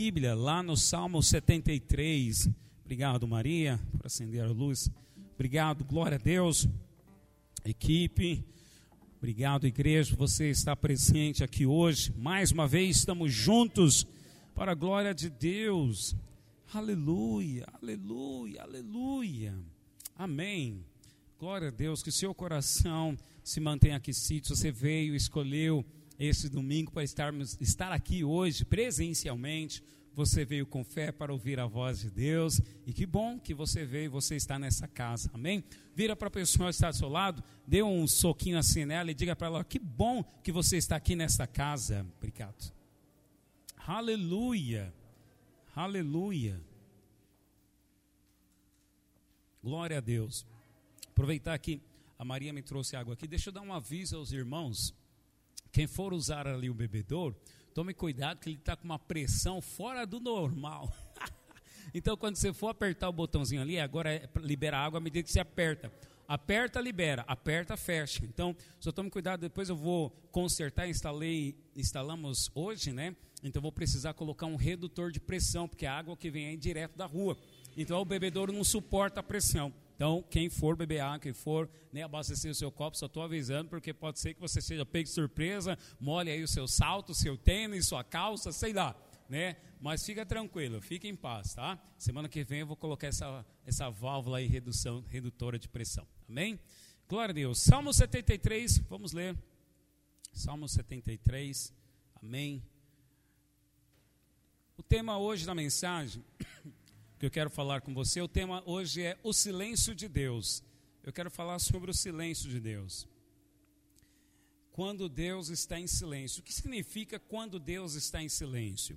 Bíblia lá no Salmo 73. Obrigado, Maria, por acender a luz. Obrigado, glória a Deus. Equipe, obrigado, igreja, você está presente aqui hoje. Mais uma vez estamos juntos para a glória de Deus. Aleluia, aleluia, aleluia. Amém. Glória a Deus, que seu coração se mantenha aquecido. Você veio, escolheu esse domingo para estarmos, estar aqui hoje presencialmente. Você veio com fé para ouvir a voz de Deus. E que bom que você veio e você está nessa casa. Amém? Vira para a pessoa que está do seu lado, dê um soquinho assim nela e diga para ela: que bom que você está aqui nessa casa. Obrigado. Aleluia. Aleluia. Glória a Deus. Aproveitar que a Maria me trouxe água aqui, deixa eu dar um aviso aos irmãos. Quem for usar ali o bebedouro, tome cuidado que ele está com uma pressão fora do normal. então, quando você for apertar o botãozinho ali, agora é libera água à medida que você aperta. Aperta, libera, aperta, fecha. Então, só tome cuidado, depois eu vou consertar, instalei, instalamos hoje, né? Então vou precisar colocar um redutor de pressão, porque a água que vem é direto da rua. Então o bebedouro não suporta a pressão. Então, quem for beber água, quem for né, abastecer o seu copo, só estou avisando, porque pode ser que você seja pego de surpresa, molhe aí o seu salto, seu tênis, sua calça, sei lá. Né? Mas fica tranquilo, fique em paz, tá? Semana que vem eu vou colocar essa, essa válvula aí, redução, redutora de pressão. Amém? Glória a Deus. Salmo 73, vamos ler. Salmo 73, amém. O tema hoje da mensagem que eu quero falar com você. O tema hoje é o silêncio de Deus. Eu quero falar sobre o silêncio de Deus. Quando Deus está em silêncio. O que significa quando Deus está em silêncio?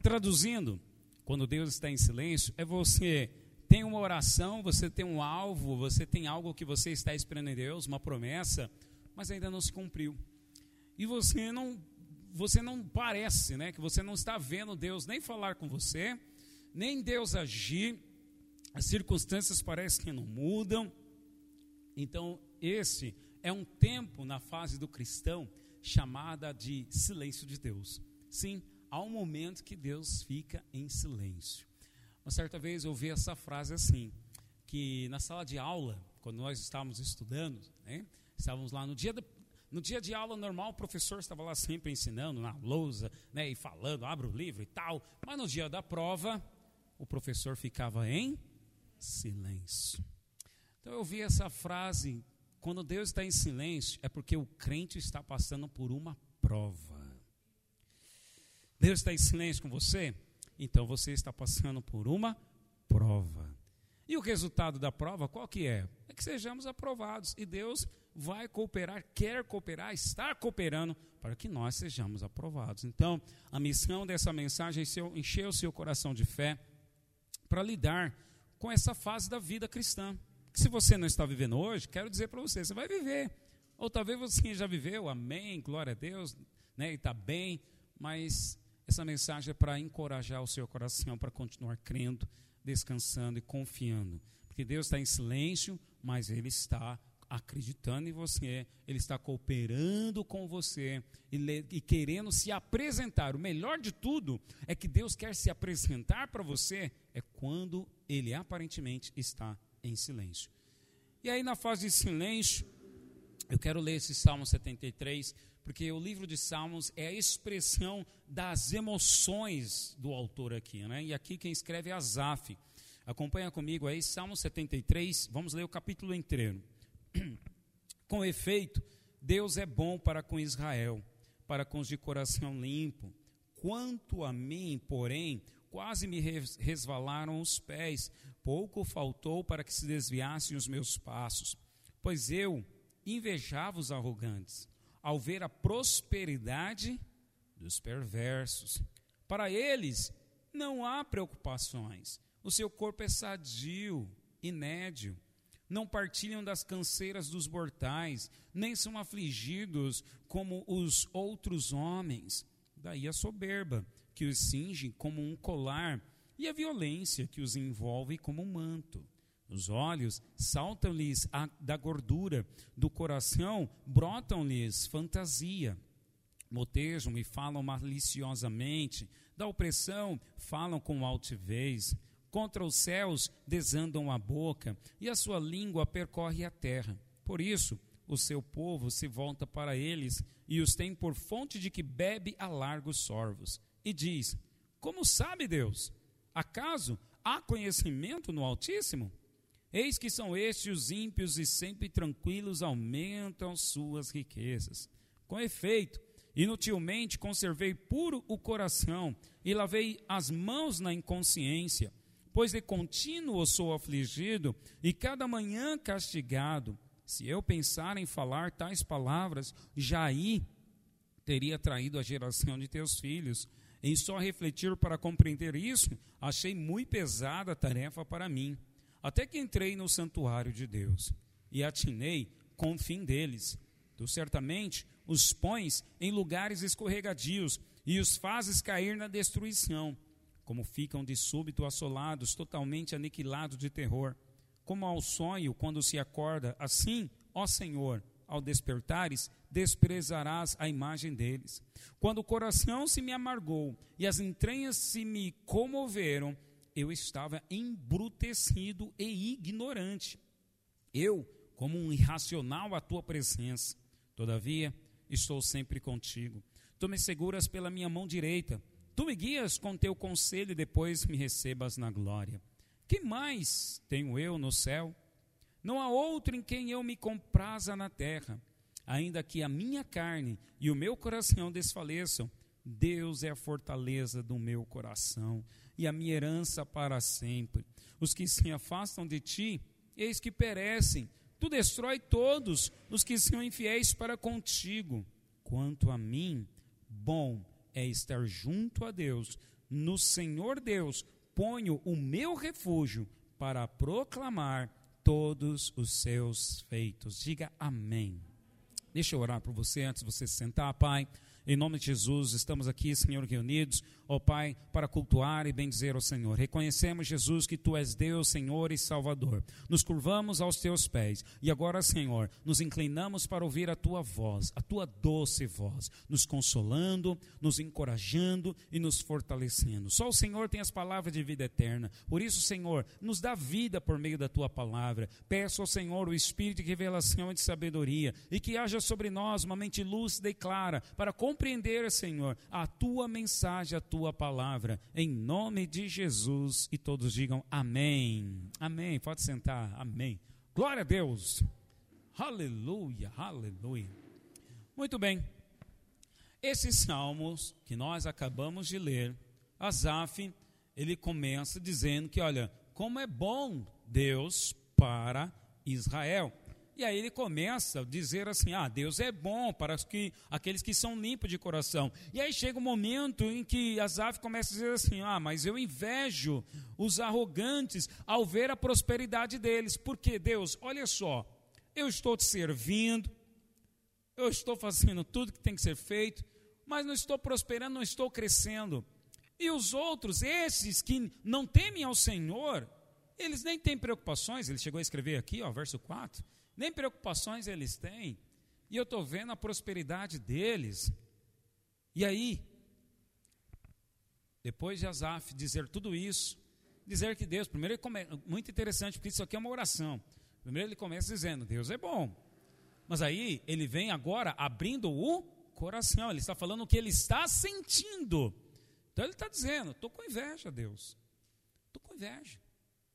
Traduzindo, quando Deus está em silêncio, é você tem uma oração, você tem um alvo, você tem algo que você está esperando em Deus, uma promessa, mas ainda não se cumpriu. E você não você não parece, né, que você não está vendo Deus nem falar com você, nem Deus agir, as circunstâncias parecem que não mudam. Então, esse é um tempo na fase do cristão chamada de silêncio de Deus. Sim, há um momento que Deus fica em silêncio. Uma certa vez eu ouvi essa frase assim, que na sala de aula, quando nós estávamos estudando, né, estávamos lá no dia, no dia de aula normal, o professor estava lá sempre ensinando na lousa, né, e falando, abre o livro e tal, mas no dia da prova, o professor ficava em silêncio. Então eu vi essa frase: quando Deus está em silêncio, é porque o crente está passando por uma prova. Deus está em silêncio com você? Então você está passando por uma prova. E o resultado da prova, qual que é? É que sejamos aprovados. E Deus vai cooperar, quer cooperar, está cooperando para que nós sejamos aprovados. Então, a missão dessa mensagem é encher o seu coração de fé, para lidar com essa fase da vida cristã. se você não está vivendo hoje, quero dizer para você, você vai viver. Ou talvez você já viveu, amém, glória a Deus, né, e está bem, mas essa mensagem é para encorajar o seu coração para continuar crendo, descansando e confiando. Porque Deus está em silêncio, mas Ele está acreditando em você, Ele está cooperando com você e, e, querendo se apresentar. O melhor de tudo é que Deus quer se apresentar para você é quando Ele aparentemente está em silêncio. E aí, na fase de silêncio, eu quero ler esse Salmo 73, porque o livro de Salmos é a expressão das emoções do autor aqui, né? E aqui quem escreve é Asaf. Acompanha comigo aí, Salmo 73, vamos ler o capítulo inteiro. Com efeito, Deus é bom para com Israel, para com os de coração limpo. Quanto a mim, porém, quase me resvalaram os pés, pouco faltou para que se desviassem os meus passos. Pois eu invejava os arrogantes, ao ver a prosperidade dos perversos. Para eles não há preocupações, o seu corpo é sadio, inédio não partilham das canseiras dos mortais, nem são afligidos como os outros homens. Daí a soberba, que os cinge como um colar, e a violência, que os envolve como um manto. Os olhos saltam-lhes da gordura, do coração brotam-lhes fantasia. Motejam e falam maliciosamente, da opressão falam com altivez, contra os céus desandam a boca, e a sua língua percorre a terra. Por isso, o seu povo se volta para eles e os tem por fonte de que bebe a largos sorvos. E diz: Como sabe Deus? Acaso há conhecimento no Altíssimo? Eis que são estes os ímpios e sempre tranquilos aumentam suas riquezas. Com efeito, inutilmente conservei puro o coração e lavei as mãos na inconsciência, pois de contínuo sou afligido e cada manhã castigado. Se eu pensar em falar tais palavras, já aí teria traído a geração de teus filhos. Em só refletir para compreender isso, achei muito pesada a tarefa para mim. Até que entrei no santuário de Deus e atinei com o fim deles. Tu certamente os pões em lugares escorregadios e os fazes cair na destruição, como ficam de súbito assolados, totalmente aniquilados de terror. Como ao sonho quando se acorda, assim, ó Senhor, ao despertares, desprezarás a imagem deles. Quando o coração se me amargou e as entranhas se me comoveram, eu estava embrutecido e ignorante. Eu, como um irracional à tua presença. Todavia, estou sempre contigo. Tu me seguras pela minha mão direita. Tu me guias com teu conselho e depois me recebas na glória. Que mais tenho eu no céu? Não há outro em quem eu me compraza na terra. Ainda que a minha carne e o meu coração desfaleçam, Deus é a fortaleza do meu coração e a minha herança para sempre. Os que se afastam de ti, eis que perecem. Tu destrói todos os que são infiéis para contigo. Quanto a mim, bom é estar junto a Deus. No Senhor Deus ponho o meu refúgio para proclamar todos os seus feitos. Diga amém. Deixa eu orar por você antes de você se sentar, Pai. Em nome de Jesus, estamos aqui, Senhor, reunidos, ó Pai, para cultuar e bendizer ao Senhor. Reconhecemos, Jesus, que Tu és Deus, Senhor e Salvador. Nos curvamos aos Teus pés e agora, Senhor, nos inclinamos para ouvir a Tua voz, a Tua doce voz, nos consolando, nos encorajando e nos fortalecendo. Só o Senhor tem as palavras de vida eterna. Por isso, Senhor, nos dá vida por meio da Tua palavra. Peço ao Senhor o Espírito de revelação e de sabedoria e que haja sobre nós uma mente lúcida e clara para compreender, Senhor, a tua mensagem, a tua palavra, em nome de Jesus. E todos digam amém. Amém. Pode sentar. Amém. Glória a Deus. Aleluia, aleluia. Muito bem. Esses salmos que nós acabamos de ler, Asaf, ele começa dizendo que, olha, como é bom Deus para Israel. E aí ele começa a dizer assim: ah, Deus é bom para que, aqueles que são limpos de coração. E aí chega um momento em que Asaf começa a dizer assim: ah, mas eu invejo os arrogantes ao ver a prosperidade deles. Porque, Deus, olha só, eu estou te servindo, eu estou fazendo tudo que tem que ser feito, mas não estou prosperando, não estou crescendo. E os outros, esses que não temem ao Senhor, eles nem têm preocupações, ele chegou a escrever aqui, ó, verso 4 nem preocupações eles têm, e eu estou vendo a prosperidade deles. E aí, depois de Asaf dizer tudo isso, dizer que Deus, primeiro ele começa, muito interessante, porque isso aqui é uma oração. Primeiro ele começa dizendo, Deus é bom. Mas aí ele vem agora abrindo o coração, ele está falando o que ele está sentindo. Então ele está dizendo, estou com inveja, Deus. Estou com inveja.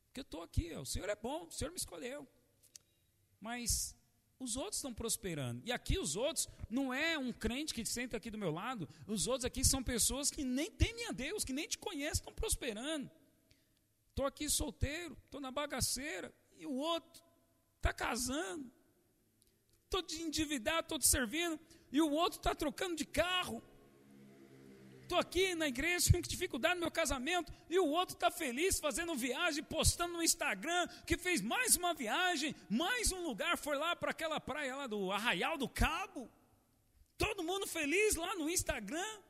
Porque eu estou aqui, o Senhor é bom, o Senhor me escolheu mas os outros estão prosperando. E aqui os outros não é um crente que senta aqui do meu lado, os outros aqui são pessoas que nem temem a Deus, que nem te conhecem, estão prosperando. Estou aqui solteiro, estou na bagaceira, e o outro está casando, estou endividado, estou servindo, e o outro está trocando de carro. Estou aqui na igreja com dificuldade no meu casamento e o outro está feliz fazendo viagem, postando no Instagram que fez mais uma viagem, mais um lugar, foi lá para aquela praia lá do Arraial do Cabo. Todo mundo feliz lá no Instagram.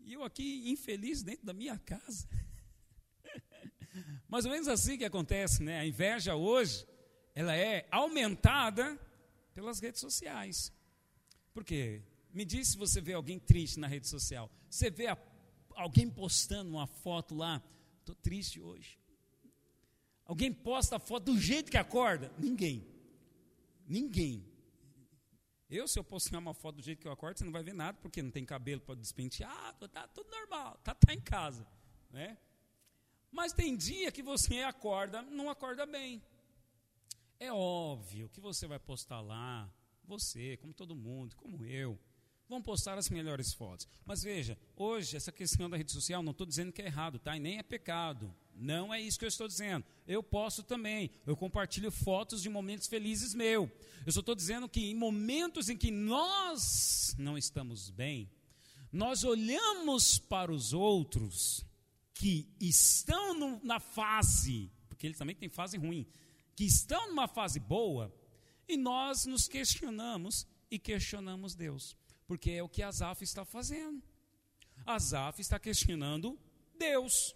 E eu aqui infeliz dentro da minha casa. Mais ou menos assim que acontece, né? A inveja hoje, ela é aumentada pelas redes sociais. Por quê? Me diz se você vê alguém triste na rede social. Você vê a, alguém postando uma foto lá, estou triste hoje. Alguém posta a foto do jeito que acorda? Ninguém. Ninguém. Eu, se eu postar uma foto do jeito que eu acordo, você não vai ver nada, porque não tem cabelo para despentear, está tudo normal, está tá em casa. Né? Mas tem dia que você acorda, não acorda bem. É óbvio que você vai postar lá, você, como todo mundo, como eu, vão postar as melhores fotos. Mas veja, hoje, essa questão da rede social, não estou dizendo que é errado, tá? E nem é pecado. Não é isso que eu estou dizendo. Eu posso também. Eu compartilho fotos de momentos felizes meu. Eu só estou dizendo que em momentos em que nós não estamos bem, nós olhamos para os outros que estão no, na fase, porque eles também têm fase ruim, que estão numa fase boa, e nós nos questionamos e questionamos Deus, porque é o que Asaf está fazendo. Asaf está questionando Deus.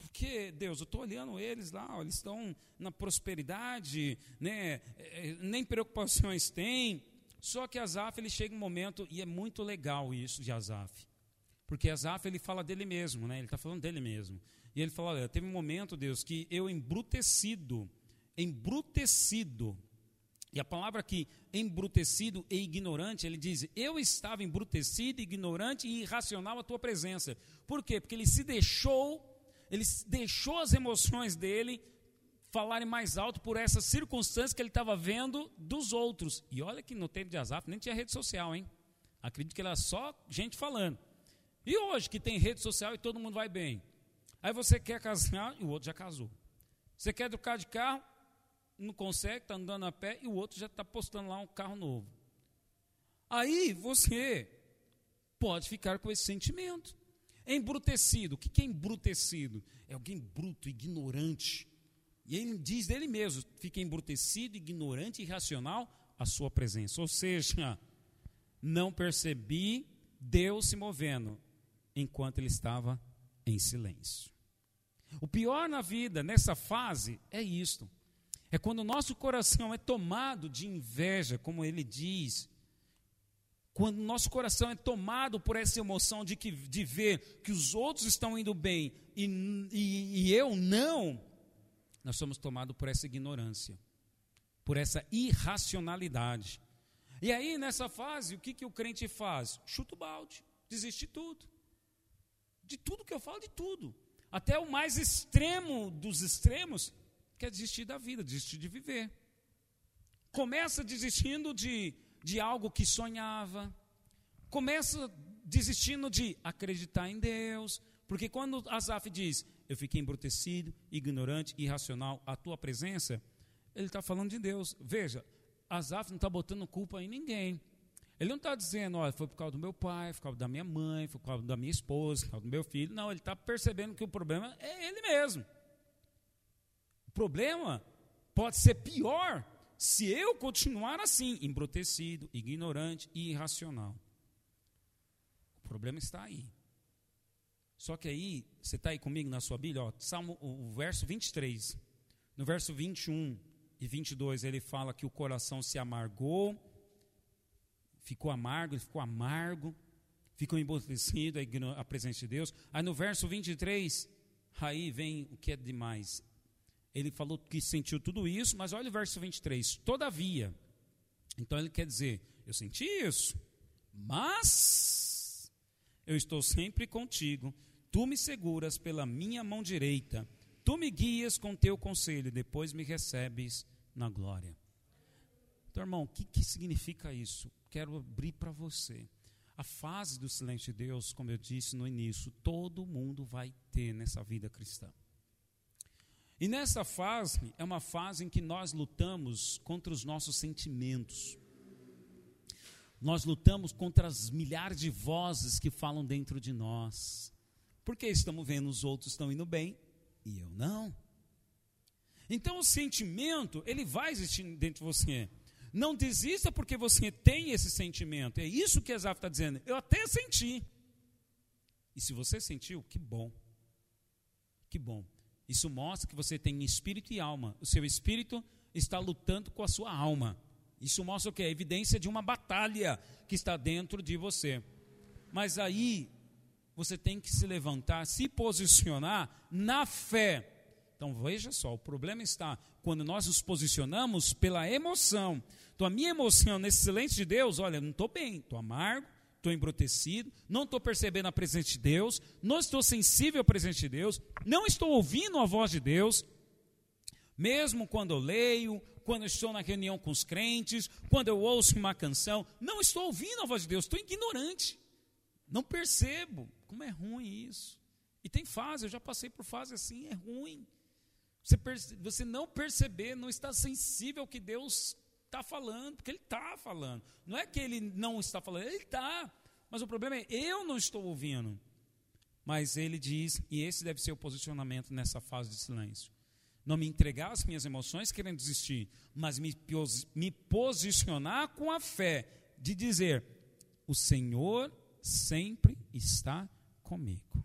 Porque, Deus, eu estou olhando eles lá, eles estão na prosperidade, né, é, é, nem preocupações têm. Só que Asaf, ele chega um momento, e é muito legal isso de Asaf, porque Asaf, ele fala dele mesmo, né, ele está falando dele mesmo. E ele fala: Olha, teve um momento, Deus, que eu embrutecido, embrutecido. E a palavra aqui, embrutecido e ignorante, ele diz: Eu estava embrutecido, ignorante e irracional à tua presença. Por quê? Porque ele se deixou, ele deixou as emoções dele falarem mais alto por essas circunstâncias que ele estava vendo dos outros. E olha que no tempo de Azaf nem tinha rede social, hein? Acredito que era só gente falando. E hoje que tem rede social e todo mundo vai bem. Aí você quer casar e o outro já casou. Você quer trocar de carro, não consegue, está andando a pé e o outro já está postando lá um carro novo. Aí você pode ficar com esse sentimento. Embrutecido. O que é embrutecido? É alguém bruto, ignorante. E ele diz dele mesmo: fica embrutecido, ignorante e irracional a sua presença. Ou seja, não percebi Deus se movendo enquanto ele estava em silêncio. O pior na vida, nessa fase, é isto. É quando o nosso coração é tomado de inveja, como ele diz. Quando o nosso coração é tomado por essa emoção de, que, de ver que os outros estão indo bem e, e, e eu não, nós somos tomados por essa ignorância, por essa irracionalidade. E aí, nessa fase, o que, que o crente faz? Chuta o balde, desiste de tudo. De tudo que eu falo, de tudo. Até o mais extremo dos extremos quer desistir da vida, desistir de viver. Começa desistindo de, de algo que sonhava. Começa desistindo de acreditar em Deus. Porque quando Asaf diz, eu fiquei embrutecido, ignorante, irracional, a tua presença, ele está falando de Deus. Veja, Asaf não está botando culpa em ninguém. Ele não está dizendo, olha, foi por causa do meu pai, foi por causa da minha mãe, foi por causa da minha esposa, por causa do meu filho. Não, ele está percebendo que o problema é ele mesmo. O problema pode ser pior se eu continuar assim, embrutecido, ignorante e irracional. O problema está aí. Só que aí, você está aí comigo na sua Bíblia, ó, Salmo, o, o verso 23. No verso 21 e 22, ele fala que o coração se amargou ficou amargo, ele ficou amargo, ficou embrutecido a presença de Deus. Aí no verso 23, aí vem o que é demais. Ele falou que sentiu tudo isso, mas olha o verso 23. Todavia, então ele quer dizer, eu senti isso, mas eu estou sempre contigo. Tu me seguras pela minha mão direita. Tu me guias com teu conselho, depois me recebes na glória. Então, irmão, o que, que significa isso? quero abrir para você. A fase do silêncio de Deus, como eu disse no início, todo mundo vai ter nessa vida cristã. E nessa fase, é uma fase em que nós lutamos contra os nossos sentimentos. Nós lutamos contra as milhares de vozes que falam dentro de nós. Porque estamos vendo os outros estão indo bem e eu não. Então o sentimento, ele vai existir dentro de você. Não desista porque você tem esse sentimento. É isso que Exaf está dizendo. Eu até senti. E se você sentiu, que bom. Que bom. Isso mostra que você tem espírito e alma. O seu espírito está lutando com a sua alma. Isso mostra o que? A evidência de uma batalha que está dentro de você. Mas aí, você tem que se levantar, se posicionar na fé. Então veja só, o problema está quando nós nos posicionamos pela emoção. Então a minha emoção nesse silêncio de Deus, olha, não estou bem, estou amargo, estou embrutecido, não estou percebendo a presença de Deus, não estou sensível à presença de Deus, não estou ouvindo a voz de Deus, mesmo quando eu leio, quando eu estou na reunião com os crentes, quando eu ouço uma canção, não estou ouvindo a voz de Deus, estou ignorante. Não percebo como é ruim isso. E tem fase, eu já passei por fase assim, é ruim. Você, você não perceber, não está sensível ao que Deus está falando, porque Ele está falando. Não é que Ele não está falando, Ele está. Mas o problema é, eu não estou ouvindo. Mas Ele diz, e esse deve ser o posicionamento nessa fase de silêncio. Não me entregar às minhas emoções querendo desistir, mas me, me posicionar com a fé de dizer: o Senhor sempre está comigo.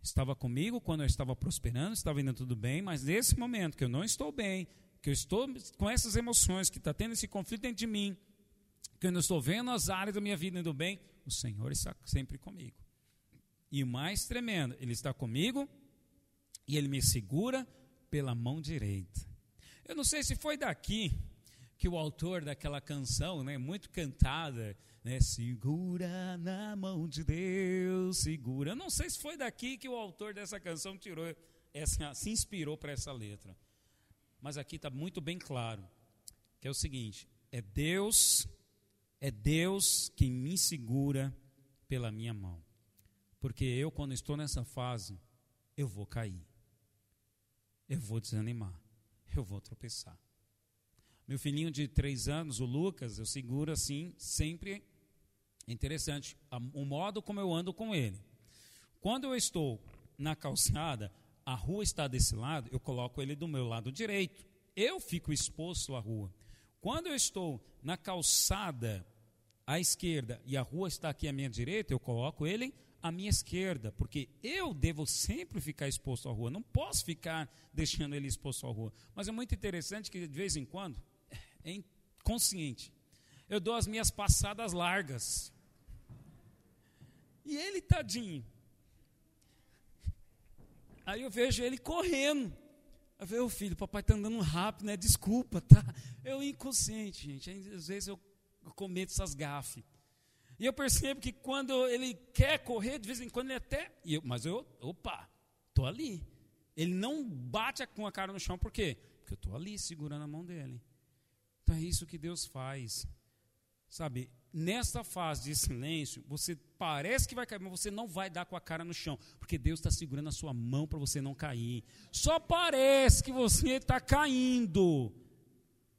Estava comigo quando eu estava prosperando, estava indo tudo bem, mas nesse momento que eu não estou bem, que eu estou com essas emoções, que está tendo esse conflito dentro de mim, que eu não estou vendo as áreas da minha vida indo bem, o Senhor está sempre comigo. E o mais tremendo, Ele está comigo e Ele me segura pela mão direita. Eu não sei se foi daqui que o autor daquela canção, né, muito cantada, né? Segura na mão de Deus, segura. Eu não sei se foi daqui que o autor dessa canção tirou, essa, se inspirou para essa letra. Mas aqui está muito bem claro, que é o seguinte: é Deus, é Deus quem me segura pela minha mão. Porque eu, quando estou nessa fase, eu vou cair. Eu vou desanimar. Eu vou tropeçar. Meu filhinho de três anos, o Lucas, eu seguro assim, sempre é interessante o modo como eu ando com ele. Quando eu estou na calçada, a rua está desse lado, eu coloco ele do meu lado direito. Eu fico exposto à rua. Quando eu estou na calçada à esquerda e a rua está aqui à minha direita, eu coloco ele à minha esquerda, porque eu devo sempre ficar exposto à rua. Não posso ficar deixando ele exposto à rua. Mas é muito interessante que de vez em quando, é inconsciente, eu dou as minhas passadas largas. E ele, tadinho. Aí eu vejo ele correndo. Eu vejo, o filho, papai está andando rápido, né? Desculpa, tá? Eu inconsciente, gente. Às vezes eu, cometo essas gafes. E eu percebo que quando ele quer correr, de vez em quando ele até. Eu, mas eu, opa, estou ali. Ele não bate com a cara no chão, por quê? Porque eu estou ali segurando a mão dele. Então é isso que Deus faz. Sabe, nesta fase de silêncio, você parece que vai cair, mas você não vai dar com a cara no chão, porque Deus está segurando a sua mão para você não cair. Só parece que você está caindo.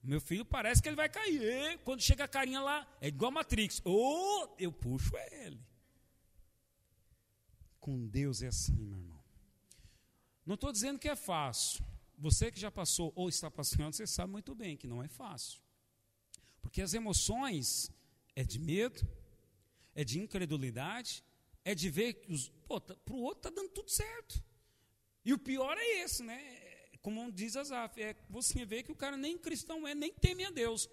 Meu filho parece que ele vai cair. Quando chega a carinha lá, é igual a Matrix. Ou oh, eu puxo ele. Com Deus é assim, meu irmão. Não estou dizendo que é fácil. Você que já passou ou está passando, você sabe muito bem que não é fácil. Porque as emoções, é de medo, é de incredulidade, é de ver que os, para o outro está dando tudo certo. E o pior é esse, né? Como diz Azaf, é você vê que o cara nem cristão é, nem teme a Deus,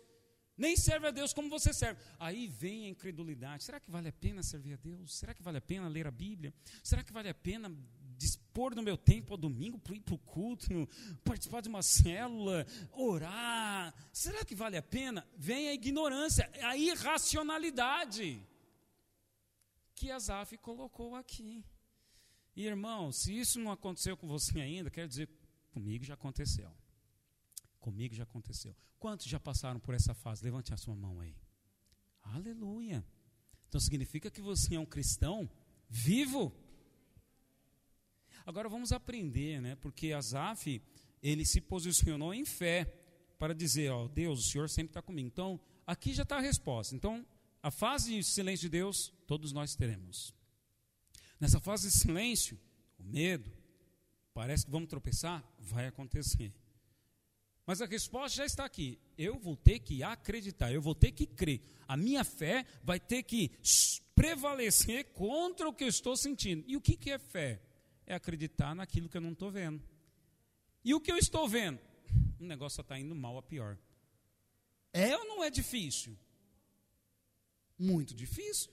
nem serve a Deus como você serve. Aí vem a incredulidade. Será que vale a pena servir a Deus? Será que vale a pena ler a Bíblia? Será que vale a pena dispor do meu tempo ao domingo para ir para o culto, participar de uma célula, orar. Será que vale a pena? Vem a ignorância, a irracionalidade que Azaf colocou aqui. E irmão, se isso não aconteceu com você ainda, quer dizer, comigo já aconteceu. Comigo já aconteceu. Quantos já passaram por essa fase? Levante a sua mão aí. Aleluia. Então significa que você é um cristão vivo. Agora vamos aprender, né? Porque Asaf, ele se posicionou em fé para dizer, ó, Deus, o Senhor sempre está comigo. Então, aqui já está a resposta. Então, a fase de silêncio de Deus, todos nós teremos. Nessa fase de silêncio, o medo, parece que vamos tropeçar, vai acontecer. Mas a resposta já está aqui. Eu vou ter que acreditar, eu vou ter que crer. A minha fé vai ter que prevalecer contra o que eu estou sentindo. E o que, é fé? É acreditar naquilo que eu não estou vendo. E o que eu estou vendo? O negócio está indo mal a pior. É ou não é difícil? Muito difícil.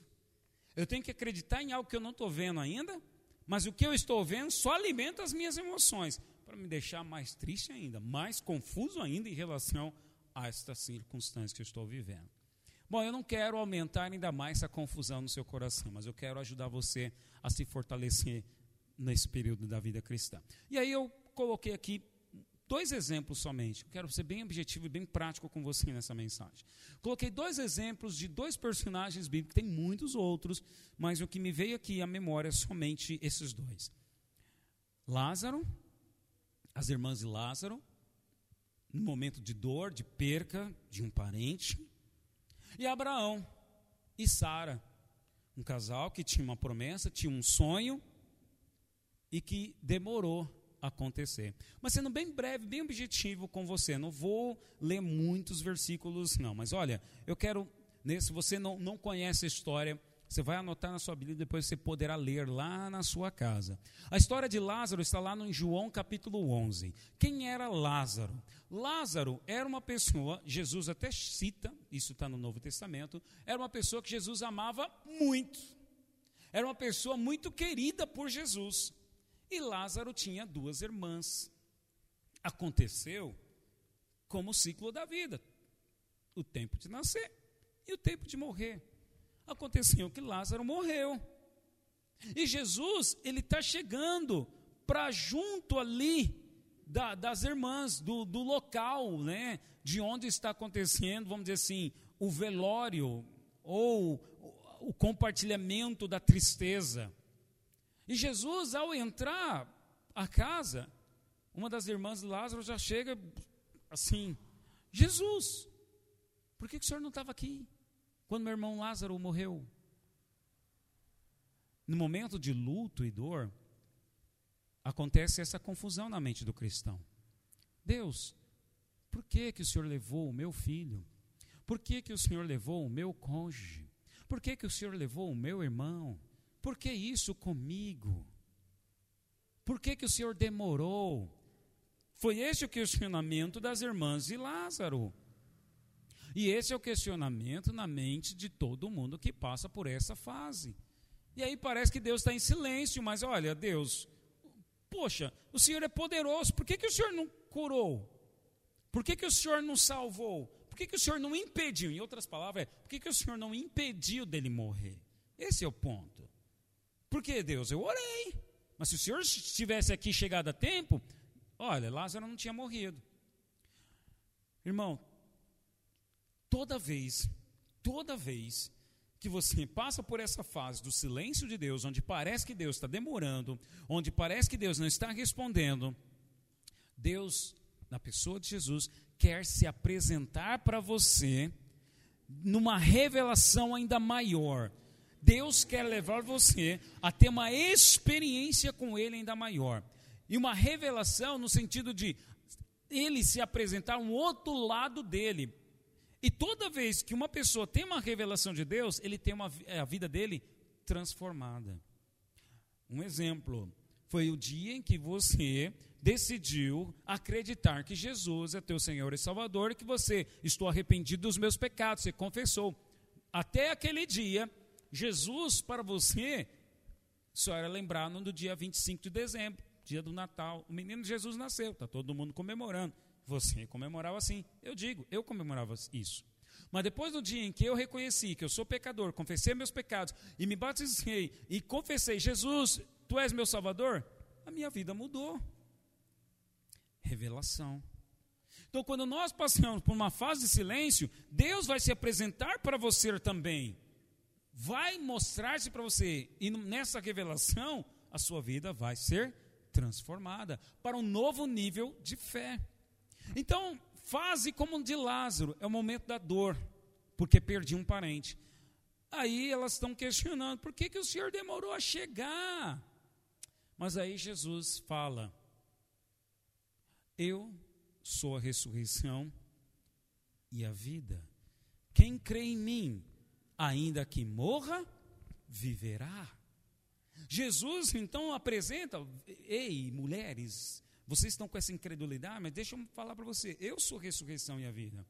Eu tenho que acreditar em algo que eu não estou vendo ainda, mas o que eu estou vendo só alimenta as minhas emoções, para me deixar mais triste ainda, mais confuso ainda em relação a estas circunstâncias que eu estou vivendo. Bom, eu não quero aumentar ainda mais essa confusão no seu coração, mas eu quero ajudar você a se fortalecer nesse período da vida cristã. E aí eu coloquei aqui dois exemplos somente. quero ser bem objetivo e bem prático com você nessa mensagem. Coloquei dois exemplos de dois personagens bíblicos, tem muitos outros, mas o que me veio aqui à memória é somente esses dois. Lázaro, as irmãs de Lázaro, no momento de dor, de perca de um parente, e Abraão e Sara, um casal que tinha uma promessa, tinha um sonho e que demorou a acontecer. Mas sendo bem breve, bem objetivo com você, não vou ler muitos versículos, não, mas olha, eu quero, se você não, não conhece a história, você vai anotar na sua Bíblia e depois você poderá ler lá na sua casa. A história de Lázaro está lá no João capítulo 11. Quem era Lázaro? Lázaro era uma pessoa, Jesus até cita, isso está no Novo Testamento, era uma pessoa que Jesus amava muito. Era uma pessoa muito querida por Jesus. E Lázaro tinha duas irmãs. Aconteceu como o ciclo da vida: o tempo de nascer e o tempo de morrer aconteceu que Lázaro morreu. E Jesus, ele está chegando para junto ali da, das irmãs, do, do local, né, de onde está acontecendo, vamos dizer assim, o velório ou o compartilhamento da tristeza. E Jesus, ao entrar a casa, uma das irmãs de Lázaro já chega assim: Jesus, por que, que o senhor não estava aqui? Quando meu irmão Lázaro morreu, no momento de luto e dor, acontece essa confusão na mente do cristão. Deus, por que que o Senhor levou o meu filho? Por que que o Senhor levou o meu cônjuge? Por que que o Senhor levou o meu irmão? Por que isso comigo? Por que que o Senhor demorou? Foi esse o questionamento das irmãs de Lázaro. E esse é o questionamento na mente de todo mundo que passa por essa fase. E aí parece que Deus está em silêncio, mas olha, Deus, poxa, o Senhor é poderoso, por que, que o Senhor não curou? Por que, que o Senhor não salvou? Por que, que o Senhor não impediu? Em outras palavras, é, por que, que o Senhor não impediu dele morrer? Esse é o ponto. Porque Deus, eu orei. Mas se o Senhor estivesse aqui chegado a tempo, olha, Lázaro não tinha morrido. Irmão, toda vez, toda vez que você passa por essa fase do silêncio de Deus, onde parece que Deus está demorando, onde parece que Deus não está respondendo, Deus, na pessoa de Jesus, quer se apresentar para você numa revelação ainda maior. Deus quer levar você a ter uma experiência com Ele ainda maior. E uma revelação no sentido de Ele se apresentar um outro lado dele, e toda vez que uma pessoa tem uma revelação de Deus, ele tem uma, é, a vida dele transformada. Um exemplo foi o dia em que você decidiu acreditar que Jesus é teu Senhor e Salvador e que você estou arrependido dos meus pecados, você confessou. Até aquele dia, Jesus para você só era lembrado no dia 25 de dezembro, dia do Natal. O menino Jesus nasceu, está todo mundo comemorando. Você comemorava assim. Eu digo, eu comemorava isso. Mas depois do dia em que eu reconheci que eu sou pecador, confessei meus pecados e me batizei e confessei, Jesus, tu és meu Salvador, a minha vida mudou. Revelação. Então, quando nós passamos por uma fase de silêncio, Deus vai se apresentar para você também. Vai mostrar-se para você. E nessa revelação, a sua vida vai ser transformada para um novo nível de fé. Então, fase como de Lázaro, é o momento da dor, porque perdi um parente. Aí elas estão questionando, por que, que o Senhor demorou a chegar? Mas aí Jesus fala: Eu sou a ressurreição e a vida. Quem crê em mim, ainda que morra, viverá. Jesus então apresenta, ei, mulheres, vocês estão com essa incredulidade, mas deixa eu falar para você: eu sou a ressurreição e a vida.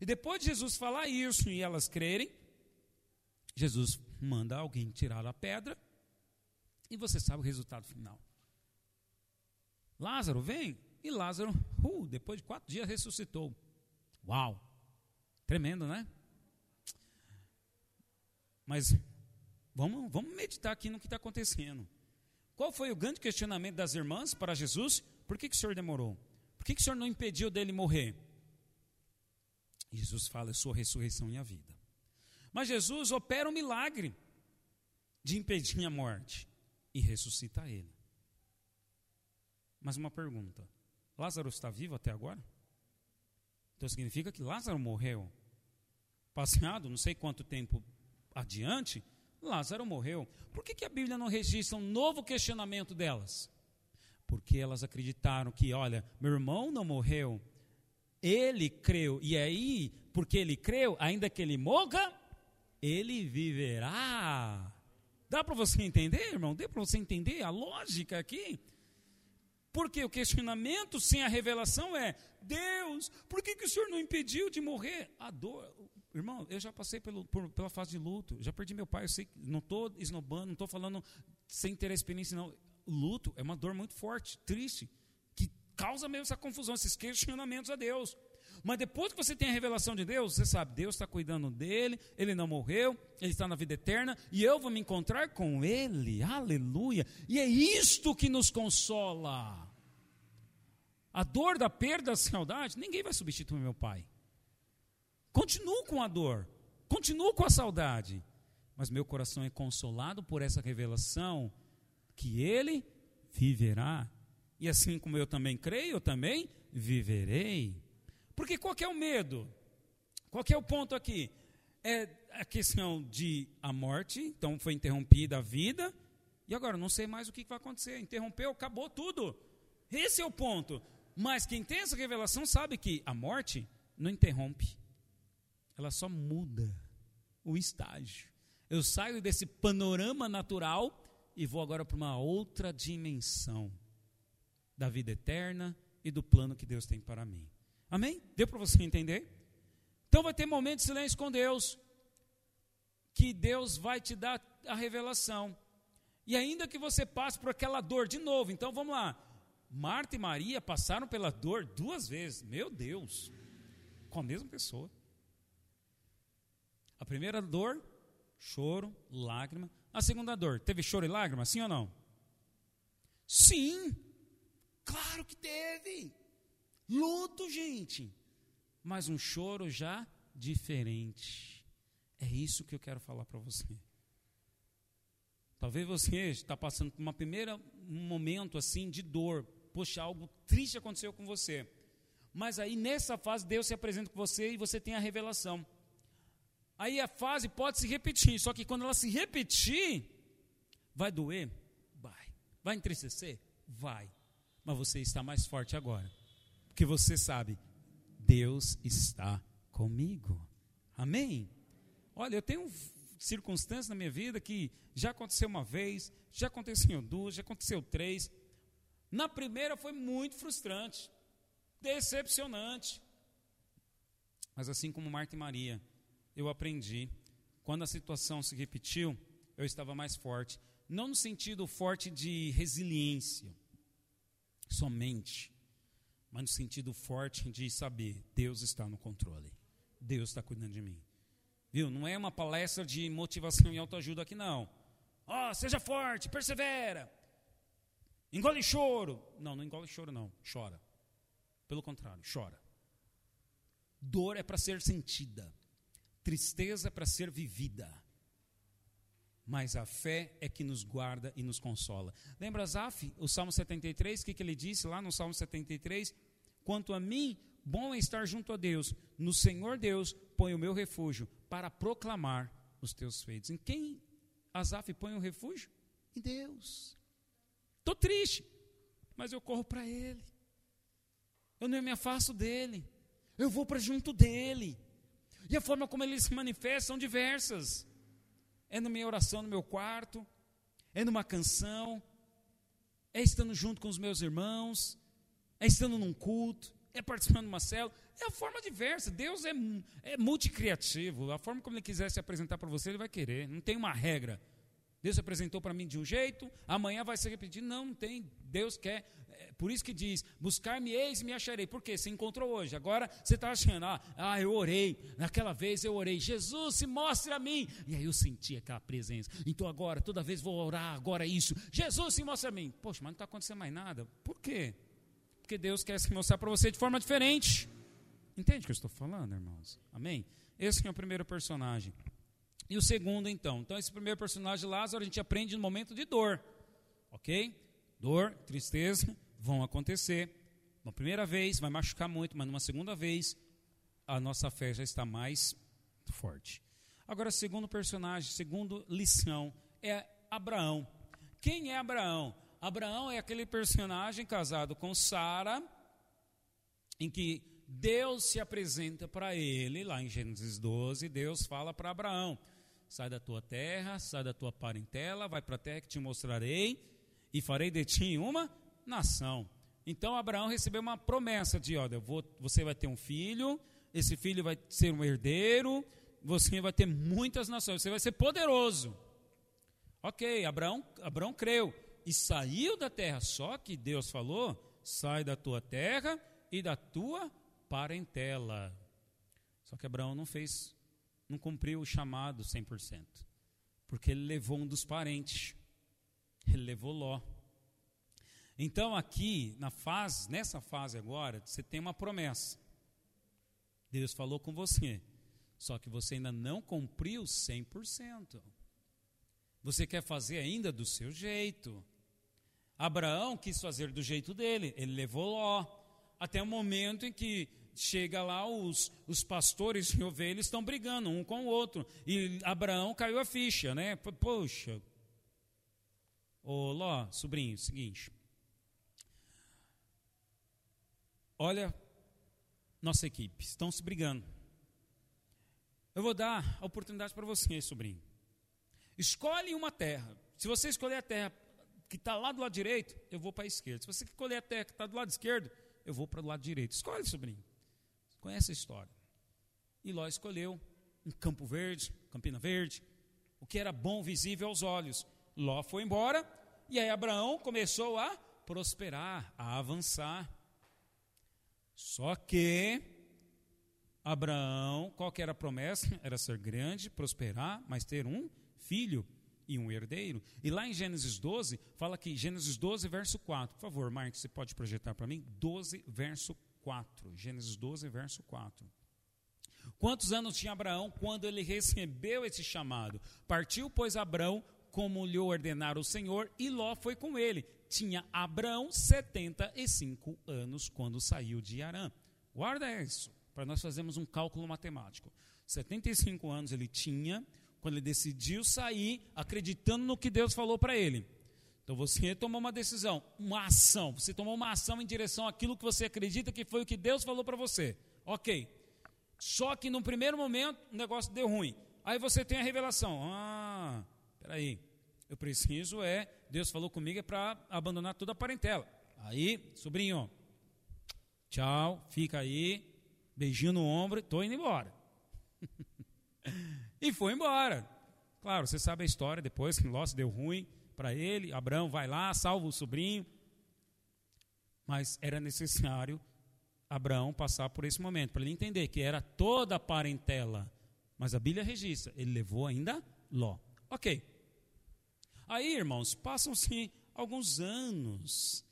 E depois de Jesus falar isso e elas crerem, Jesus manda alguém tirar a pedra e você sabe o resultado final. Lázaro vem e Lázaro, uh, depois de quatro dias, ressuscitou. Uau! Tremendo, né? Mas vamos, vamos meditar aqui no que está acontecendo. Qual foi o grande questionamento das irmãs para Jesus? Por que, que o senhor demorou? Por que, que o senhor não impediu dele morrer? Jesus fala: Eu sou a ressurreição e a vida. Mas Jesus opera um milagre de impedir a morte e ressuscita ele. Mas uma pergunta: Lázaro está vivo até agora? Então significa que Lázaro morreu. Passado, não sei quanto tempo adiante, Lázaro morreu. Por que, que a Bíblia não registra um novo questionamento delas? Porque elas acreditaram que, olha, meu irmão não morreu, ele creu, e aí, porque ele creu, ainda que ele morra, ele viverá. Dá para você entender, irmão? Dá para você entender a lógica aqui? Porque o questionamento sem a revelação é: Deus, por que, que o Senhor não impediu de morrer? A dor, irmão, eu já passei pelo, por, pela fase de luto, já perdi meu pai, eu sei, não estou esnobando, não estou falando sem ter a experiência, não. luto é uma dor muito forte, triste, que causa mesmo essa confusão, esses questionamentos a Deus. Mas depois que você tem a revelação de Deus, você sabe, Deus está cuidando dele, ele não morreu, ele está na vida eterna, e eu vou me encontrar com ele, aleluia. E é isto que nos consola. A dor da perda da saudade, ninguém vai substituir meu pai. Continuo com a dor, continuo com a saudade, mas meu coração é consolado por essa revelação que ele viverá. E assim como eu também creio, eu também viverei. Porque qual é o medo? Qual é o ponto aqui? É a questão de a morte, então foi interrompida a vida, e agora não sei mais o que vai acontecer. Interrompeu, acabou tudo. Esse é o ponto. Mas quem tem essa revelação sabe que a morte não interrompe, ela só muda o estágio. Eu saio desse panorama natural e vou agora para uma outra dimensão da vida eterna e do plano que Deus tem para mim. Amém? Deu para você entender? Então vai ter momento de silêncio com Deus, que Deus vai te dar a revelação. E ainda que você passe por aquela dor de novo, então vamos lá. Marta e Maria passaram pela dor duas vezes. Meu Deus! Com a mesma pessoa. A primeira dor, choro, lágrima. A segunda dor, teve choro e lágrima, sim ou não? Sim! Claro que teve! Luto, gente. Mas um choro já diferente. É isso que eu quero falar para você. Talvez você está passando por uma primeira um momento assim de dor. Poxa, algo triste aconteceu com você. Mas aí nessa fase Deus se apresenta com você e você tem a revelação. Aí a fase pode se repetir, só que quando ela se repetir, vai doer? Vai. Vai entristecer? Vai. Mas você está mais forte agora. Porque você sabe, Deus está comigo. Amém? Olha, eu tenho circunstâncias na minha vida que já aconteceu uma vez, já aconteceu duas, já aconteceu três. Na primeira foi muito frustrante, decepcionante. Mas assim como Marta e Maria, eu aprendi. Quando a situação se repetiu, eu estava mais forte. Não no sentido forte de resiliência, somente, mas no sentido forte de saber: Deus está no controle, Deus está cuidando de mim. Viu? Não é uma palestra de motivação e autoajuda aqui, não. Ó, oh, seja forte, persevera, engole choro. Não, não engole choro, não, chora. Pelo contrário, chora. Dor é para ser sentida, tristeza para ser vivida. Mas a fé é que nos guarda e nos consola. Lembra Zaf, o Salmo 73, o que, que ele disse lá no Salmo 73? Quanto a mim, bom é estar junto a Deus. No Senhor Deus põe o meu refúgio para proclamar os teus feitos. Em quem Asaf põe o refúgio? Em Deus. Estou triste, mas eu corro para Ele. Eu não me afasto dele. Eu vou para junto dele. E a forma como ele se manifesta são diversas. É na minha oração no meu quarto, é numa canção, é estando junto com os meus irmãos, é estando num culto, é participando de uma célula. É a forma diversa. Deus é, é multicriativo. A forma como Ele quiser se apresentar para você, Ele vai querer. Não tem uma regra. Deus se apresentou para mim de um jeito, amanhã vai se repetir. Não, não tem. Deus quer. É, por isso que diz: buscar-me eis e me acharei. Por quê? Você encontrou hoje. Agora você está achando, ah, ah, eu orei. Naquela vez eu orei. Jesus, se mostre a mim. E aí eu senti aquela presença. Então agora, toda vez vou orar, agora é isso. Jesus, se mostre a mim. Poxa, mas não está acontecendo mais nada. Por quê? Porque Deus quer se mostrar para você de forma diferente. Entende o que eu estou falando, irmãos? Amém? Esse é o primeiro personagem. E o segundo, então. Então, esse primeiro personagem, Lázaro, a gente aprende no momento de dor. Ok? Dor, tristeza vão acontecer. Uma primeira vez vai machucar muito, mas numa segunda vez a nossa fé já está mais forte. Agora, segundo personagem, segundo lição, é Abraão. Quem é Abraão? Abraão é aquele personagem casado com Sara, em que Deus se apresenta para ele, lá em Gênesis 12, Deus fala para Abraão: sai da tua terra, sai da tua parentela, vai para a terra que te mostrarei, e farei de ti uma nação. Então Abraão recebeu uma promessa de: olha, você vai ter um filho, esse filho vai ser um herdeiro, você vai ter muitas nações, você vai ser poderoso. Ok, Abraão, Abraão creu e saiu da terra. Só que Deus falou: sai da tua terra e da tua parentela. Só que Abraão não fez, não cumpriu o chamado 100%, porque ele levou um dos parentes, ele levou Ló. Então aqui, na fase, nessa fase agora, você tem uma promessa. Deus falou com você, só que você ainda não cumpriu 100%. Você quer fazer ainda do seu jeito. Abraão quis fazer do jeito dele, ele levou Ló, até o momento em que chega lá, os, os pastores de ovelhas estão brigando um com o outro, e Abraão caiu a ficha, né? Poxa, ô Ló, sobrinho, seguinte, olha, nossa equipe, estão se brigando. Eu vou dar a oportunidade para você, sobrinho. Escolhe uma terra. Se você escolher a terra que está lá do lado direito, eu vou para a esquerda. Se você escolher a terra que está do lado esquerdo, eu vou para o lado direito. Escolhe, sobrinho. Conhece a história. E Ló escolheu um Campo Verde, Campina Verde, o que era bom, visível aos olhos. Ló foi embora, e aí Abraão começou a prosperar, a avançar. Só que Abraão, qual que era a promessa? Era ser grande, prosperar, mas ter um filho e um herdeiro. E lá em Gênesis 12, fala que Gênesis 12, verso 4. Por favor, Marcos, você pode projetar para mim? 12, verso 4. Gênesis 12, verso 4. Quantos anos tinha Abraão quando ele recebeu esse chamado? Partiu, pois, Abraão, como lhe ordenara o Senhor, e Ló foi com ele. Tinha Abraão 75 anos quando saiu de Arã. Guarda isso, para nós fazermos um cálculo matemático. 75 anos ele tinha, quando ele decidiu sair acreditando no que Deus falou para ele. Então você tomou uma decisão, uma ação. Você tomou uma ação em direção àquilo que você acredita que foi o que Deus falou para você. Ok. Só que no primeiro momento o negócio deu ruim. Aí você tem a revelação. Ah, peraí. Eu preciso é, Deus falou comigo é para abandonar toda a parentela. Aí, sobrinho, tchau, fica aí, beijinho no ombro, estou indo embora. E foi embora. Claro, você sabe a história depois que Ló deu ruim para ele, Abraão vai lá, salva o sobrinho. Mas era necessário Abraão passar por esse momento, para ele entender que era toda a parentela. Mas a Bíblia registra, ele levou ainda Ló. Ok. Aí, irmãos, passam-se alguns anos,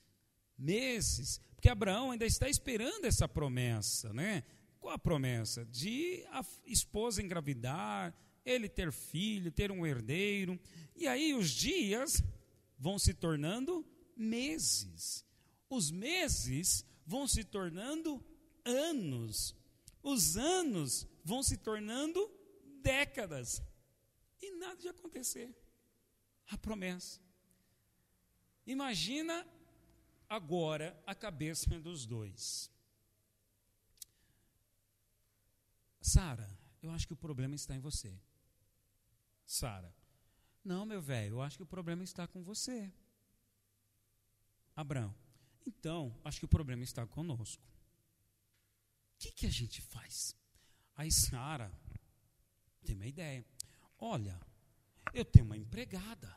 meses, porque Abraão ainda está esperando essa promessa, né? Qual a promessa? De a esposa engravidar, ele ter filho, ter um herdeiro. E aí os dias vão se tornando meses. Os meses vão se tornando anos. Os anos vão se tornando décadas. E nada de acontecer. A promessa. Imagina agora a cabeça dos dois. Sara, eu acho que o problema está em você. Sara, não, meu velho, eu acho que o problema está com você. Abraão, então, acho que o problema está conosco. que, que a gente faz? Aí Sara tem uma ideia. Olha, eu tenho uma empregada,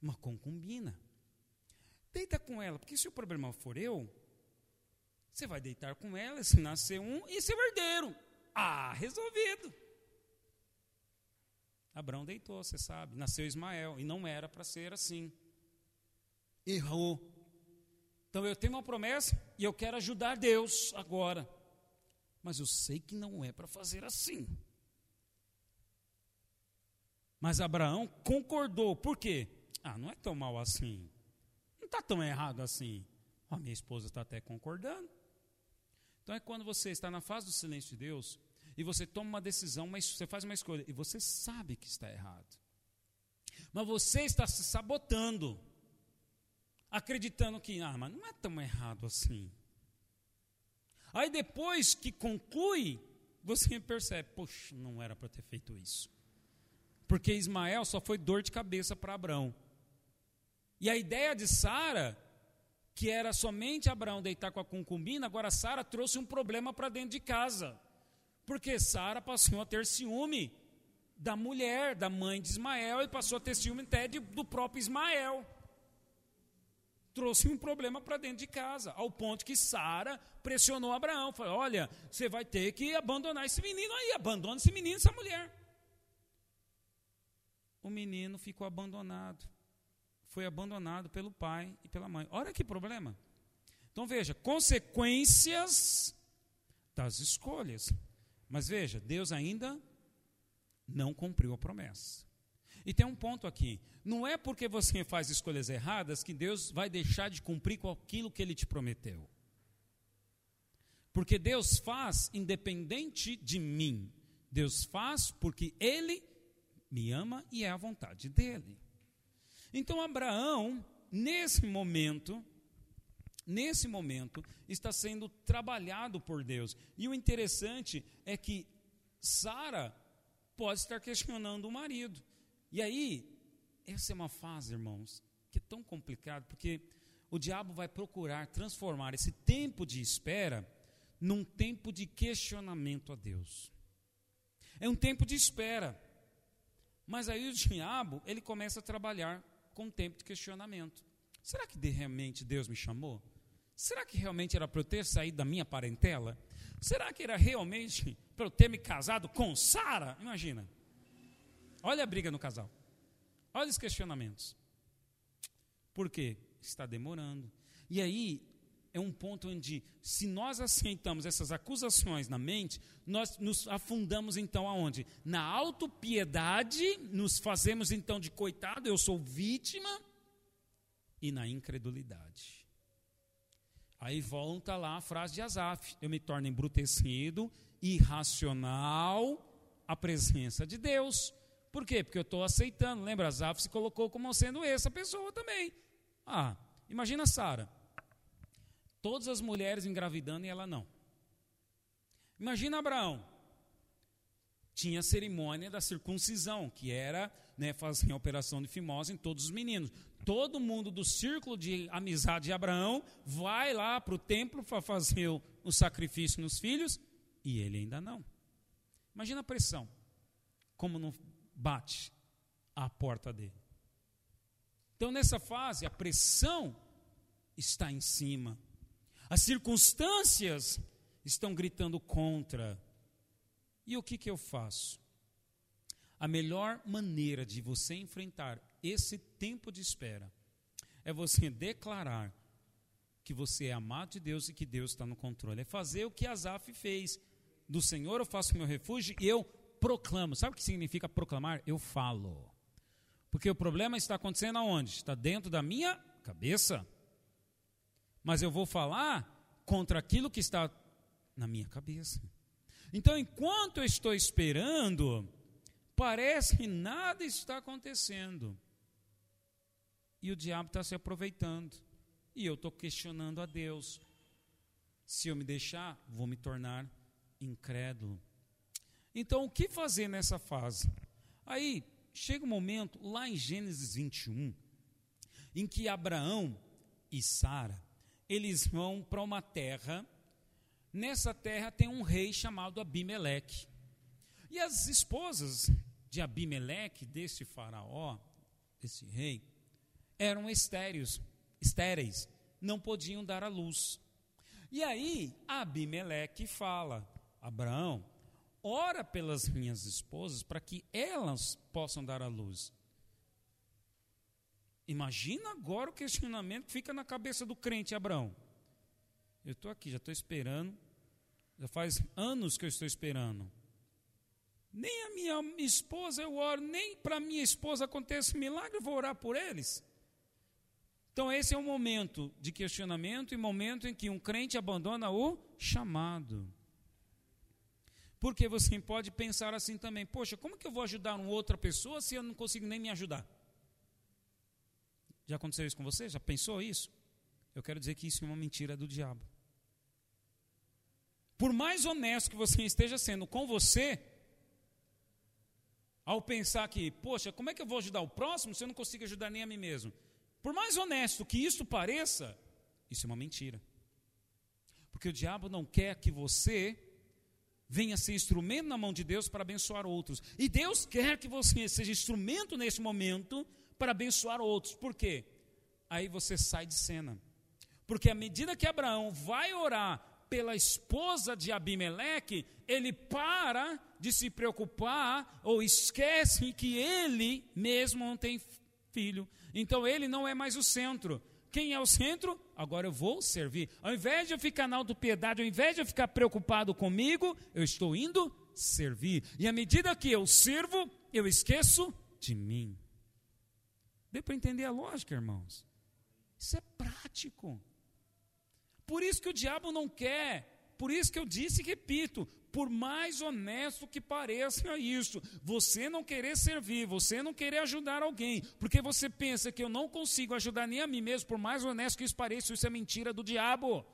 uma concubina. Deita com ela, porque se o problema for eu, você vai deitar com ela, se nascer um, e seu herdeiro. Ah, resolvido. Abraão deitou, você sabe, nasceu Ismael, e não era para ser assim. Errou. Então eu tenho uma promessa e eu quero ajudar Deus agora. Mas eu sei que não é para fazer assim. Mas Abraão concordou. Por quê? Ah, não é tão mal assim. Não está tão errado assim. A minha esposa está até concordando. Então é quando você está na fase do silêncio de Deus e você toma uma decisão, mas você faz uma escolha e você sabe que está errado. Mas você está se sabotando, acreditando que, ah, mas não é tão errado assim. Aí depois que conclui, você percebe, poxa, não era para ter feito isso. Porque Ismael só foi dor de cabeça para Abraão. E a ideia de Sara, que era somente Abraão deitar com a concubina, agora Sara trouxe um problema para dentro de casa. Porque Sara passou a ter ciúme da mulher, da mãe de Ismael, e passou a ter ciúme até de, do próprio Ismael. Trouxe um problema para dentro de casa, ao ponto que Sara pressionou Abraão, falou: Olha, você vai ter que abandonar esse menino aí, abandona esse menino, essa mulher o menino ficou abandonado. Foi abandonado pelo pai e pela mãe. Olha que problema. Então veja, consequências das escolhas. Mas veja, Deus ainda não cumpriu a promessa. E tem um ponto aqui: não é porque você faz escolhas erradas que Deus vai deixar de cumprir com aquilo que Ele te prometeu. Porque Deus faz independente de mim. Deus faz porque Ele me ama e é a vontade dele. Então Abraão, nesse momento, nesse momento, está sendo trabalhado por Deus. E o interessante é que Sara pode estar questionando o marido. E aí, essa é uma fase, irmãos, que é tão complicado, porque o diabo vai procurar transformar esse tempo de espera num tempo de questionamento a Deus. É um tempo de espera. Mas aí o diabo, ele começa a trabalhar com tempo de questionamento. Será que realmente Deus me chamou? Será que realmente era para eu ter saído da minha parentela? Será que era realmente para eu ter me casado com Sara? Imagina. Olha a briga no casal. Olha os questionamentos. Por quê? Está demorando. E aí, é um ponto onde, se nós aceitamos essas acusações na mente, nós nos afundamos então aonde? Na autopiedade, nos fazemos então de coitado, eu sou vítima, e na incredulidade. Aí volta lá a frase de Asaf: eu me torno embrutecido, irracional, à presença de Deus. Por quê? Porque eu estou aceitando. Lembra, Asaf se colocou como sendo essa pessoa também. Ah, imagina Sara Todas as mulheres engravidando e ela não. Imagina Abraão. Tinha a cerimônia da circuncisão, que era né, fazer a operação de fimose em todos os meninos. Todo mundo do círculo de amizade de Abraão vai lá para o templo para fazer o, o sacrifício nos filhos e ele ainda não. Imagina a pressão. Como não bate a porta dele. Então, nessa fase, a pressão está em cima as circunstâncias estão gritando contra. E o que, que eu faço? A melhor maneira de você enfrentar esse tempo de espera é você declarar que você é amado de Deus e que Deus está no controle. É fazer o que Asaf fez. Do Senhor eu faço meu refúgio e eu proclamo. Sabe o que significa proclamar? Eu falo. Porque o problema está acontecendo aonde? Está dentro da minha cabeça mas eu vou falar contra aquilo que está na minha cabeça. Então, enquanto eu estou esperando, parece que nada está acontecendo. E o diabo está se aproveitando. E eu estou questionando a Deus. Se eu me deixar, vou me tornar incrédulo. Então, o que fazer nessa fase? Aí, chega um momento, lá em Gênesis 21, em que Abraão e Sara eles vão para uma terra nessa terra tem um rei chamado Abimeleque. E as esposas de Abimeleque, desse faraó, desse rei, eram estéreis, estéreis, não podiam dar à luz. E aí Abimeleque fala: Abraão, ora pelas minhas esposas para que elas possam dar à luz. Imagina agora o questionamento que fica na cabeça do crente Abraão. Eu estou aqui, já estou esperando, já faz anos que eu estou esperando. Nem a minha esposa eu oro, nem para minha esposa acontece milagre, eu vou orar por eles. Então, esse é o momento de questionamento e momento em que um crente abandona o chamado. Porque você pode pensar assim também: poxa, como que eu vou ajudar uma outra pessoa se eu não consigo nem me ajudar? Já aconteceu isso com você? Já pensou isso? Eu quero dizer que isso é uma mentira do diabo. Por mais honesto que você esteja sendo com você, ao pensar que, poxa, como é que eu vou ajudar o próximo se eu não consigo ajudar nem a mim mesmo? Por mais honesto que isso pareça, isso é uma mentira. Porque o diabo não quer que você venha ser instrumento na mão de Deus para abençoar outros. E Deus quer que você seja instrumento nesse momento para abençoar outros. Por quê? Aí você sai de cena. Porque à medida que Abraão vai orar pela esposa de Abimeleque, ele para de se preocupar ou esquece que ele mesmo não tem filho. Então ele não é mais o centro. Quem é o centro? Agora eu vou servir. Ao invés de eu ficar na autopiedade, ao invés de eu ficar preocupado comigo, eu estou indo servir. E à medida que eu sirvo, eu esqueço de mim. Deu para entender a lógica, irmãos? Isso é prático. Por isso que o diabo não quer, por isso que eu disse e repito, por mais honesto que pareça isso, você não querer servir, você não querer ajudar alguém, porque você pensa que eu não consigo ajudar nem a mim mesmo, por mais honesto que isso pareça, isso é mentira do diabo.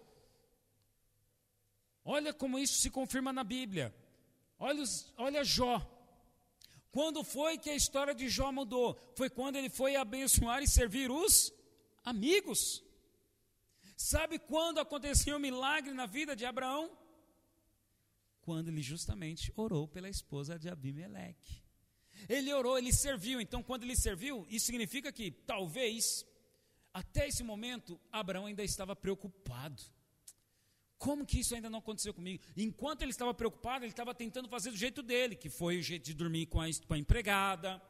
Olha como isso se confirma na Bíblia. Olha, olha Jó. Quando foi que a história de Jó mudou? Foi quando ele foi abençoar e servir os amigos. Sabe quando aconteceu um milagre na vida de Abraão? Quando ele justamente orou pela esposa de Abimeleque. Ele orou, ele serviu. Então, quando ele serviu, isso significa que talvez, até esse momento, Abraão ainda estava preocupado. Como que isso ainda não aconteceu comigo? Enquanto ele estava preocupado, ele estava tentando fazer do jeito dele, que foi o jeito de dormir com a, com a empregada.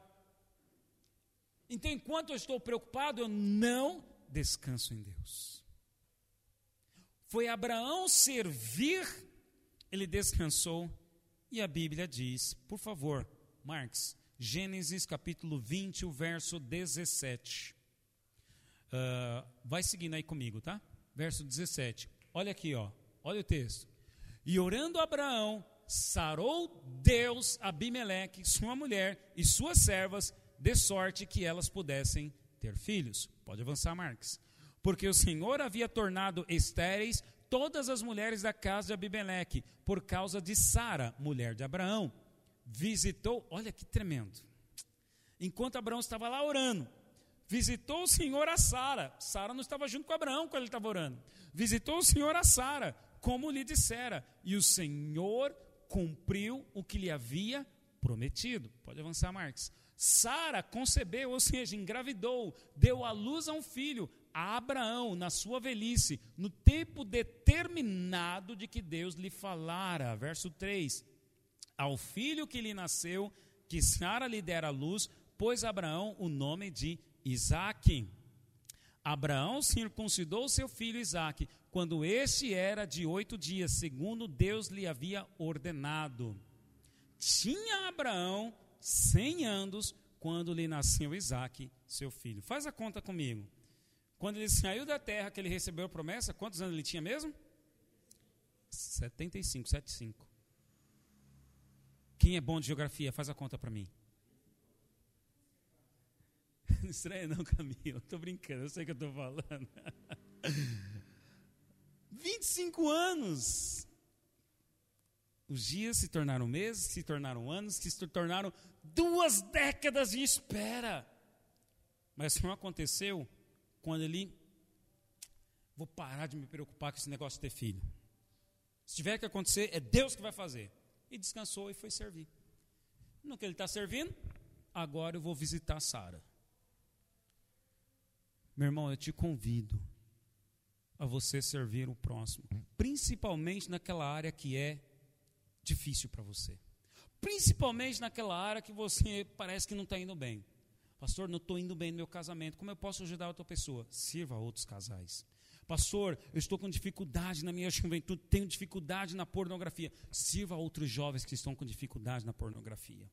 Então, enquanto eu estou preocupado, eu não descanso em Deus foi Abraão servir, ele descansou. E a Bíblia diz, por favor, Marx, Gênesis capítulo 20, o verso 17. Uh, ah, vai seguindo aí comigo, tá? Verso 17. Olha aqui, ó. Olha o texto. E orando Abraão, sarou Deus Abimeleque, sua mulher e suas servas, de sorte que elas pudessem ter filhos. Pode avançar, Marx porque o Senhor havia tornado estéreis todas as mulheres da casa de Abimeleque, por causa de Sara, mulher de Abraão. Visitou, olha que tremendo. Enquanto Abraão estava lá orando, visitou o Senhor a Sara. Sara não estava junto com Abraão quando ele estava orando. Visitou o Senhor a Sara, como lhe dissera, e o Senhor cumpriu o que lhe havia prometido. Pode avançar, Marques. Sara concebeu, ou seja, engravidou, deu à luz a um filho, a Abraão na sua velhice, no tempo determinado de que Deus lhe falara. Verso 3: Ao filho que lhe nasceu, que Sara lhe dera luz, pôs Abraão o nome de Isaque. Abraão circuncidou seu filho Isaque, quando este era de oito dias, segundo Deus lhe havia ordenado. Tinha Abraão cem anos quando lhe nasceu Isaque, seu filho. Faz a conta comigo. Quando ele saiu da terra, que ele recebeu a promessa, quantos anos ele tinha mesmo? 75, 75. Quem é bom de geografia, faz a conta para mim. Não estranha não, Camilo. Estou brincando, eu sei que eu estou falando. 25 anos. Os dias se tornaram meses, se tornaram anos, se tornaram duas décadas de espera. Mas não aconteceu quando ele vou parar de me preocupar com esse negócio de ter filho. Se tiver que acontecer, é Deus que vai fazer. E descansou e foi servir. No que ele está servindo, agora eu vou visitar Sara. Meu irmão, eu te convido a você servir o próximo, principalmente naquela área que é difícil para você. Principalmente naquela área que você parece que não está indo bem. Pastor, não estou indo bem no meu casamento. Como eu posso ajudar outra pessoa? Sirva a outros casais. Pastor, eu estou com dificuldade na minha juventude, tenho dificuldade na pornografia. Sirva a outros jovens que estão com dificuldade na pornografia.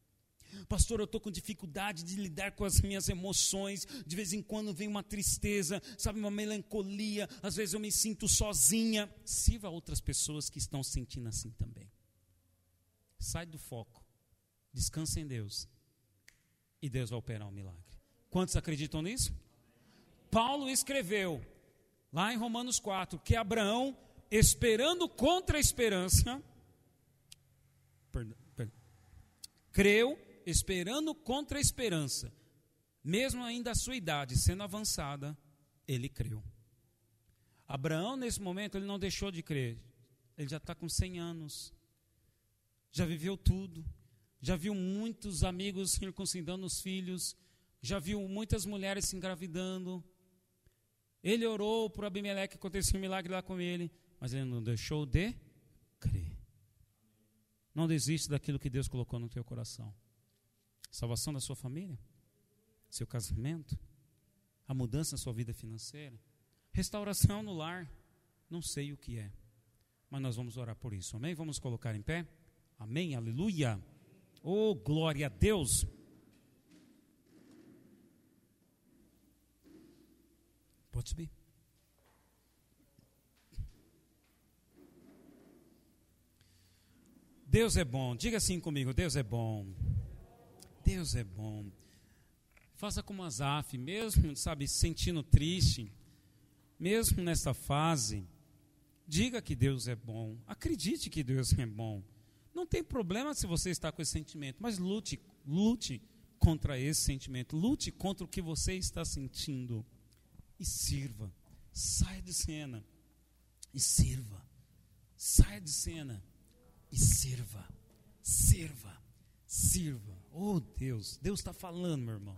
Pastor, eu estou com dificuldade de lidar com as minhas emoções. De vez em quando vem uma tristeza, sabe, uma melancolia. Às vezes eu me sinto sozinha. Sirva a outras pessoas que estão sentindo assim também. Sai do foco. Descansa em Deus. E Deus vai operar um milagre. Quantos acreditam nisso? Paulo escreveu, lá em Romanos 4, que Abraão, esperando contra a esperança, perdão, perdão, creu, esperando contra a esperança, mesmo ainda a sua idade sendo avançada, ele creu. Abraão, nesse momento, ele não deixou de crer. Ele já está com 100 anos já viveu tudo, já viu muitos amigos circuncidando os filhos, já viu muitas mulheres se engravidando. Ele orou por Abimeleque, aconteceu um milagre lá com ele, mas ele não deixou de crer. Não desiste daquilo que Deus colocou no teu coração. Salvação da sua família, seu casamento, a mudança na sua vida financeira, restauração no lar, não sei o que é, mas nós vamos orar por isso, amém? Vamos colocar em pé? Amém, aleluia. Oh, glória a Deus. Pode subir. Deus é bom. Diga assim comigo: Deus é bom. Deus é bom. Faça como Azaf, mesmo, sabe, sentindo triste, mesmo nessa fase, diga que Deus é bom. Acredite que Deus é bom. Não tem problema se você está com esse sentimento, mas lute, lute contra esse sentimento, lute contra o que você está sentindo e sirva. Saia de cena e sirva. Saia de cena e sirva. Sirva. Sirva. Oh Deus, Deus está falando, meu irmão.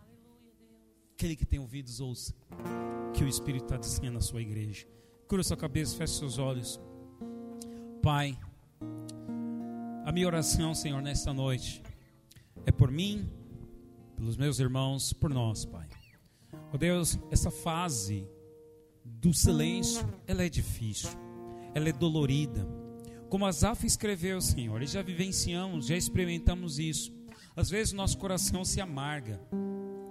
Aquele que tem ouvidos, ouça. Que o Espírito está dizendo na sua igreja. Cura sua cabeça, feche seus olhos. Pai. A minha oração, Senhor, nesta noite é por mim, pelos meus irmãos, por nós, Pai. Oh Deus, essa fase do silêncio, ela é difícil, ela é dolorida. Como Asaf escreveu, Senhor, e já vivenciamos, já experimentamos isso. Às vezes nosso coração se amarga,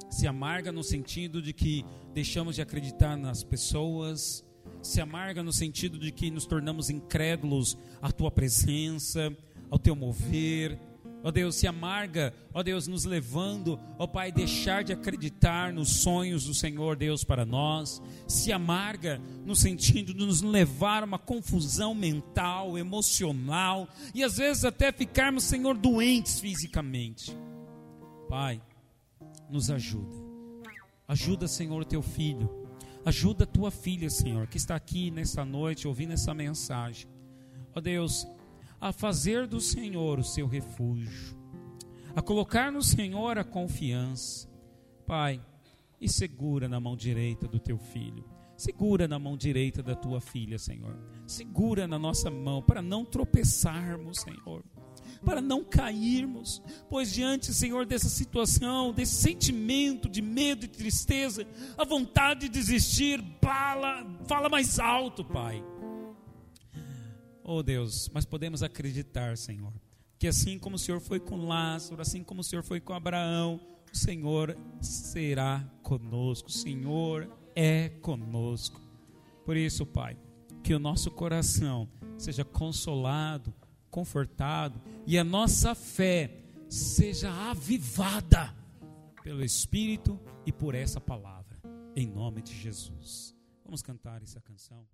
se amarga no sentido de que deixamos de acreditar nas pessoas, se amarga no sentido de que nos tornamos incrédulos à tua presença, ao teu mover. Ó Deus, se amarga, ó Deus, nos levando, ó Pai, deixar de acreditar nos sonhos do Senhor Deus para nós, se amarga no sentido de nos levar a uma confusão mental, emocional e às vezes até ficarmos, Senhor, doentes fisicamente. Pai, nos ajuda, ajuda, Senhor, teu filho, ajuda a tua filha, Senhor, que está aqui nessa noite ouvindo essa mensagem. Ó Deus, a fazer do Senhor o seu refúgio, a colocar no Senhor a confiança. Pai, e segura na mão direita do teu filho, segura na mão direita da tua filha, Senhor. Segura na nossa mão para não tropeçarmos, Senhor para não cairmos, pois diante, Senhor, dessa situação, desse sentimento de medo e tristeza, a vontade de desistir, fala, fala mais alto, Pai. Oh Deus, mas podemos acreditar, Senhor, que assim como o Senhor foi com Lázaro, assim como o Senhor foi com Abraão, o Senhor será conosco, o Senhor é conosco. Por isso, Pai, que o nosso coração seja consolado, confortado e a nossa fé seja avivada pelo Espírito e por essa palavra, em nome de Jesus. Vamos cantar essa canção.